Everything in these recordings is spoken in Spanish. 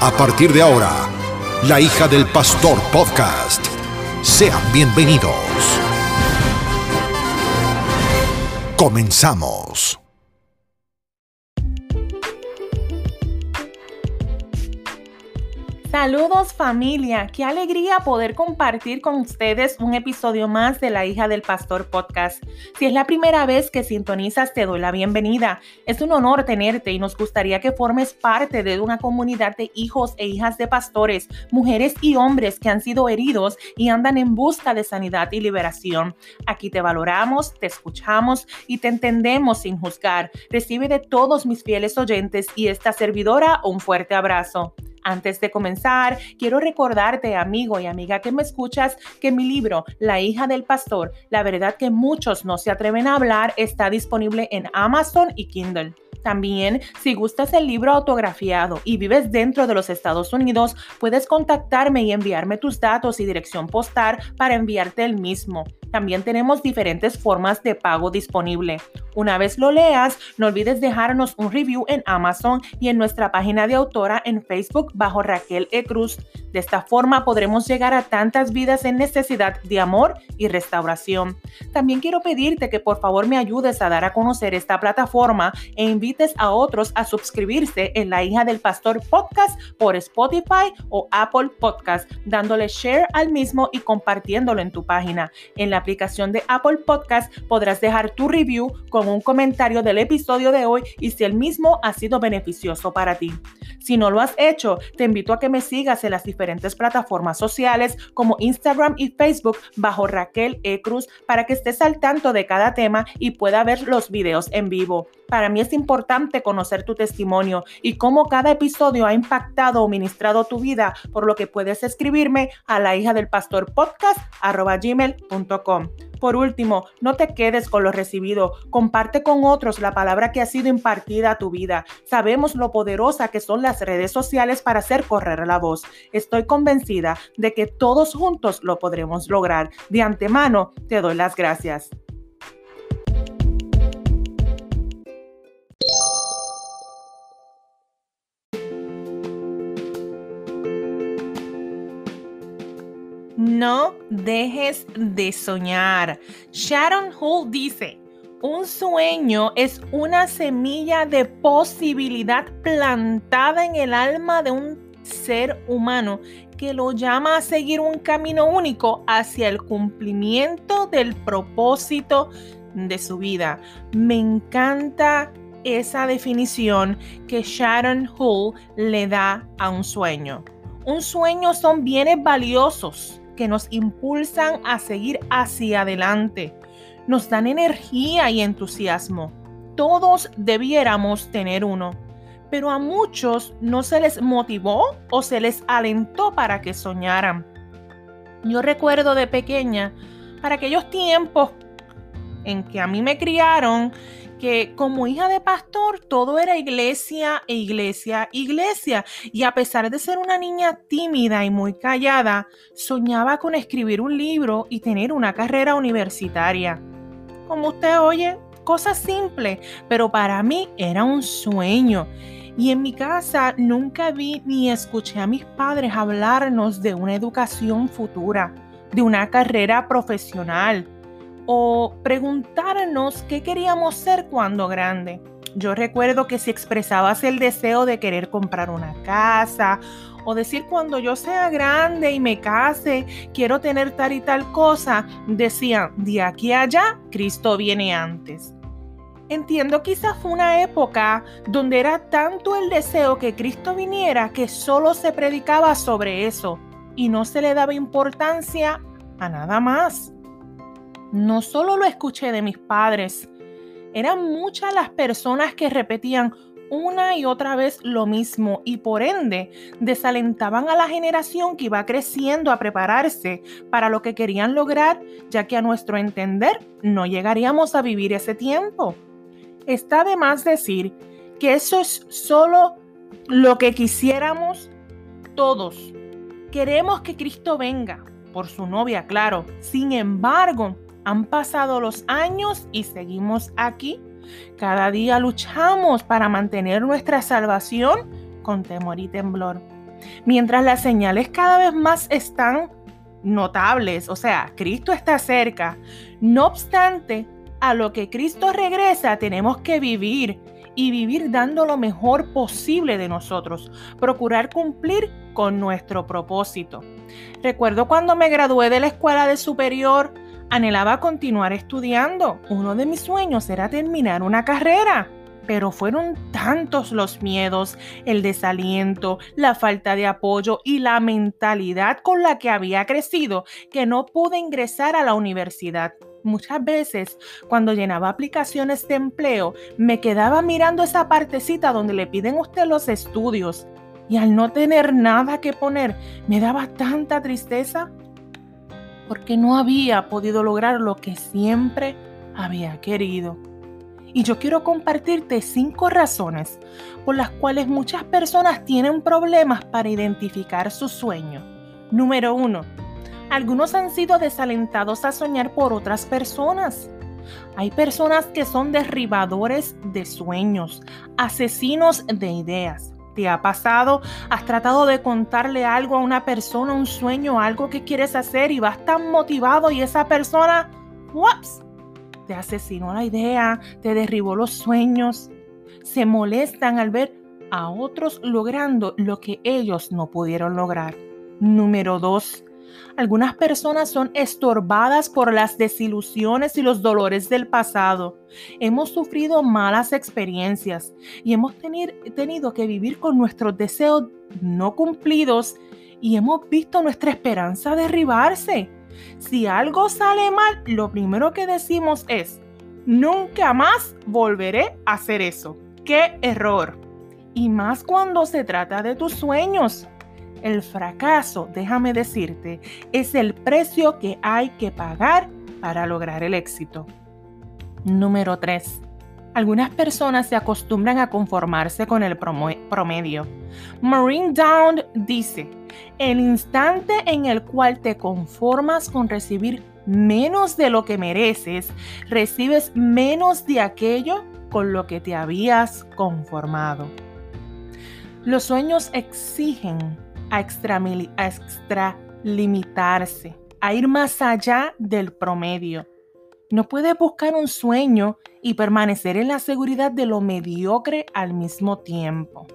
A partir de ahora, La hija del pastor podcast. Sean bienvenidos. Comenzamos. Saludos familia, qué alegría poder compartir con ustedes un episodio más de La hija del pastor podcast. Si es la primera vez que sintonizas, te doy la bienvenida. Es un honor tenerte y nos gustaría que formes parte de una comunidad de hijos e hijas de pastores, mujeres y hombres que han sido heridos y andan en busca de sanidad y liberación. Aquí te valoramos, te escuchamos y te entendemos sin juzgar. Recibe de todos mis fieles oyentes y esta servidora un fuerte abrazo. Antes de comenzar, quiero recordarte, amigo y amiga que me escuchas, que mi libro, La hija del pastor, la verdad que muchos no se atreven a hablar, está disponible en Amazon y Kindle. También, si gustas el libro autografiado y vives dentro de los Estados Unidos, puedes contactarme y enviarme tus datos y dirección postal para enviarte el mismo. También tenemos diferentes formas de pago disponible. Una vez lo leas, no olvides dejarnos un review en Amazon y en nuestra página de autora en Facebook bajo Raquel E. Cruz. De esta forma podremos llegar a tantas vidas en necesidad de amor y restauración. También quiero pedirte que por favor me ayudes a dar a conocer esta plataforma e invites a otros a suscribirse en La hija del pastor podcast por Spotify o Apple Podcast, dándole share al mismo y compartiéndolo en tu página. En la aplicación de Apple Podcast podrás dejar tu review con un comentario del episodio de hoy y si el mismo ha sido beneficioso para ti. Si no lo has hecho, te invito a que me sigas en las diferentes plataformas sociales como Instagram y Facebook bajo Raquel E. Cruz para que estés al tanto de cada tema y pueda ver los videos en vivo. Para mí es importante conocer tu testimonio y cómo cada episodio ha impactado o ministrado tu vida, por lo que puedes escribirme a la hija del pastor podcast gmail.com. Por último, no te quedes con lo recibido, comparte con otros la palabra que ha sido impartida a tu vida. Sabemos lo poderosa que son las redes sociales para hacer correr la voz. Estoy convencida de que todos juntos lo podremos lograr. De antemano, te doy las gracias. No dejes de soñar. Sharon Hull dice, un sueño es una semilla de posibilidad plantada en el alma de un ser humano que lo llama a seguir un camino único hacia el cumplimiento del propósito de su vida. Me encanta esa definición que Sharon Hull le da a un sueño. Un sueño son bienes valiosos que nos impulsan a seguir hacia adelante. Nos dan energía y entusiasmo. Todos debiéramos tener uno, pero a muchos no se les motivó o se les alentó para que soñaran. Yo recuerdo de pequeña, para aquellos tiempos en que a mí me criaron, como hija de pastor todo era iglesia e iglesia, iglesia. Y a pesar de ser una niña tímida y muy callada, soñaba con escribir un libro y tener una carrera universitaria. Como usted oye, cosa simple, pero para mí era un sueño. Y en mi casa nunca vi ni escuché a mis padres hablarnos de una educación futura, de una carrera profesional o preguntarnos qué queríamos ser cuando grande. Yo recuerdo que si expresabas el deseo de querer comprar una casa o decir cuando yo sea grande y me case, quiero tener tal y tal cosa, decían, de aquí a allá, Cristo viene antes. Entiendo quizás fue una época donde era tanto el deseo que Cristo viniera que solo se predicaba sobre eso y no se le daba importancia a nada más no solo lo escuché de mis padres, eran muchas las personas que repetían, una y otra vez lo mismo y por ende desalentaban a la generación que iba creciendo a prepararse para lo que querían lograr, ya que a nuestro entender no llegaríamos a vivir ese tiempo. Está de más decir que eso es solo lo que quisiéramos todos. Queremos que Cristo venga, por su novia, claro. Sin embargo, han pasado los años y seguimos aquí. Cada día luchamos para mantener nuestra salvación con temor y temblor. Mientras las señales cada vez más están notables, o sea, Cristo está cerca. No obstante, a lo que Cristo regresa tenemos que vivir y vivir dando lo mejor posible de nosotros, procurar cumplir con nuestro propósito. Recuerdo cuando me gradué de la escuela de superior, anhelaba continuar estudiando. Uno de mis sueños era terminar una carrera. Pero fueron tantos los miedos, el desaliento, la falta de apoyo y la mentalidad con la que había crecido que no pude ingresar a la universidad. Muchas veces, cuando llenaba aplicaciones de empleo, me quedaba mirando esa partecita donde le piden usted los estudios. Y al no tener nada que poner, me daba tanta tristeza porque no había podido lograr lo que siempre había querido. Y yo quiero compartirte cinco razones por las cuales muchas personas tienen problemas para identificar su sueño. Número uno, algunos han sido desalentados a soñar por otras personas. Hay personas que son derribadores de sueños, asesinos de ideas. ¿Te ha pasado? ¿Has tratado de contarle algo a una persona, un sueño, algo que quieres hacer y vas tan motivado y esa persona, ¡waps! Te asesinó la idea, te derribó los sueños. Se molestan al ver a otros logrando lo que ellos no pudieron lograr. Número dos, algunas personas son estorbadas por las desilusiones y los dolores del pasado. Hemos sufrido malas experiencias y hemos tenido que vivir con nuestros deseos no cumplidos y hemos visto nuestra esperanza derribarse. Si algo sale mal, lo primero que decimos es, nunca más volveré a hacer eso. ¡Qué error! Y más cuando se trata de tus sueños. El fracaso, déjame decirte, es el precio que hay que pagar para lograr el éxito. Número 3. Algunas personas se acostumbran a conformarse con el promedio. Marine Down dice, el instante en el cual te conformas con recibir menos de lo que mereces, recibes menos de aquello con lo que te habías conformado. Los sueños exigen a, extralimitarse, a ir más allá del promedio. No puede buscar un sueño y permanecer en la seguridad de lo mediocre al mismo tiempo.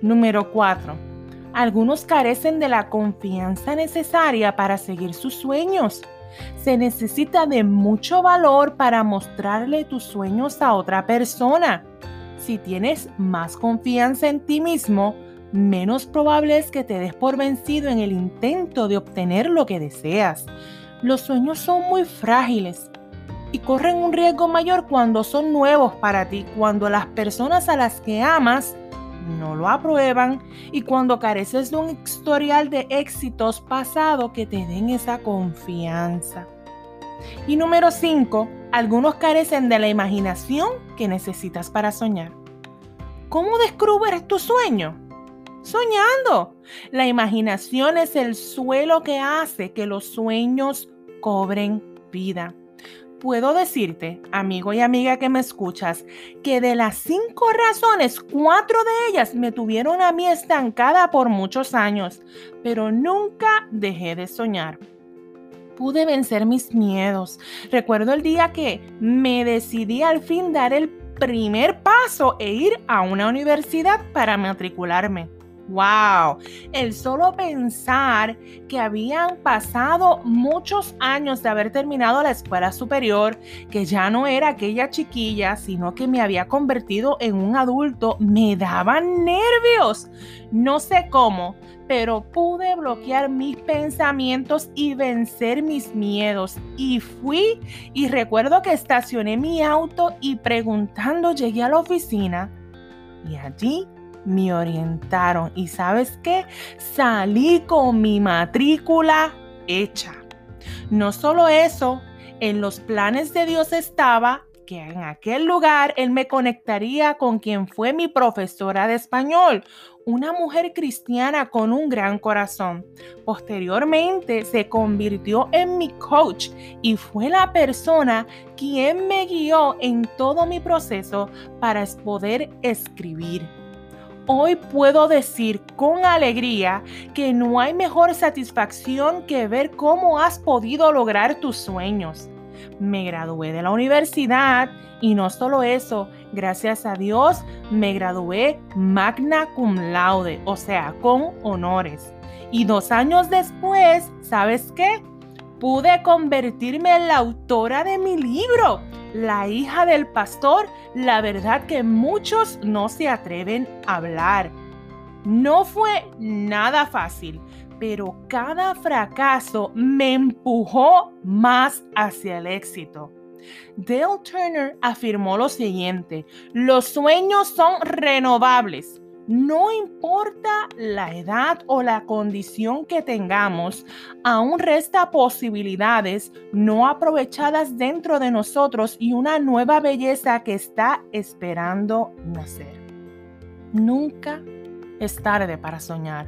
Número 4. Algunos carecen de la confianza necesaria para seguir sus sueños. Se necesita de mucho valor para mostrarle tus sueños a otra persona. Si tienes más confianza en ti mismo, menos probable es que te des por vencido en el intento de obtener lo que deseas. Los sueños son muy frágiles y corren un riesgo mayor cuando son nuevos para ti, cuando las personas a las que amas no lo aprueban y cuando careces de un historial de éxitos pasado que te den esa confianza. Y número 5, algunos carecen de la imaginación que necesitas para soñar. ¿Cómo descubres tu sueño? Soñando. La imaginación es el suelo que hace que los sueños cobren vida. Puedo decirte, amigo y amiga que me escuchas, que de las cinco razones, cuatro de ellas me tuvieron a mí estancada por muchos años, pero nunca dejé de soñar pude vencer mis miedos. Recuerdo el día que me decidí al fin dar el primer paso e ir a una universidad para matricularme. ¡Wow! El solo pensar que habían pasado muchos años de haber terminado la escuela superior, que ya no era aquella chiquilla, sino que me había convertido en un adulto, me daban nervios. No sé cómo, pero pude bloquear mis pensamientos y vencer mis miedos. Y fui y recuerdo que estacioné mi auto y preguntando llegué a la oficina Y allí me orientaron y sabes qué, salí con mi matrícula hecha. No solo eso, en los planes de Dios estaba que en aquel lugar él me conectaría con quien fue mi profesora de español, una mujer cristiana con un gran corazón. Posteriormente se convirtió en mi coach y fue la persona quien me guió en todo mi proceso para poder escribir. Hoy puedo decir con alegría que no hay mejor satisfacción que ver cómo has podido lograr tus sueños. Me gradué de la universidad y no solo eso, gracias a Dios me gradué magna cum laude, o sea, con honores. Y dos años después, ¿sabes qué? Pude convertirme en la autora de mi libro, La hija del pastor, la verdad que muchos no se atreven a hablar. No fue nada fácil, pero cada fracaso me empujó más hacia el éxito. Dale Turner afirmó lo siguiente, los sueños son renovables. No importa la edad o la condición que tengamos, aún resta posibilidades no aprovechadas dentro de nosotros y una nueva belleza que está esperando nacer. Nunca es tarde para soñar.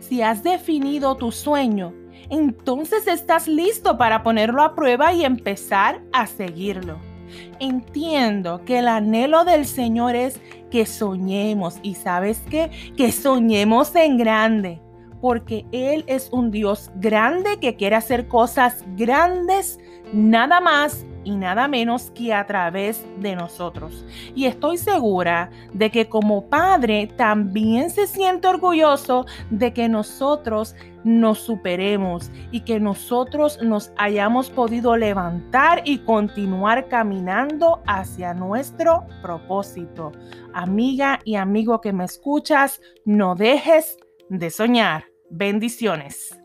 Si has definido tu sueño, entonces estás listo para ponerlo a prueba y empezar a seguirlo. Entiendo que el anhelo del Señor es que soñemos. Y sabes qué, que soñemos en grande, porque Él es un Dios grande que quiere hacer cosas grandes, nada más y nada menos que a través de nosotros. Y estoy segura de que como padre también se siente orgulloso de que nosotros nos superemos y que nosotros nos hayamos podido levantar y continuar caminando hacia nuestro propósito. Amiga y amigo que me escuchas, no dejes de soñar. Bendiciones.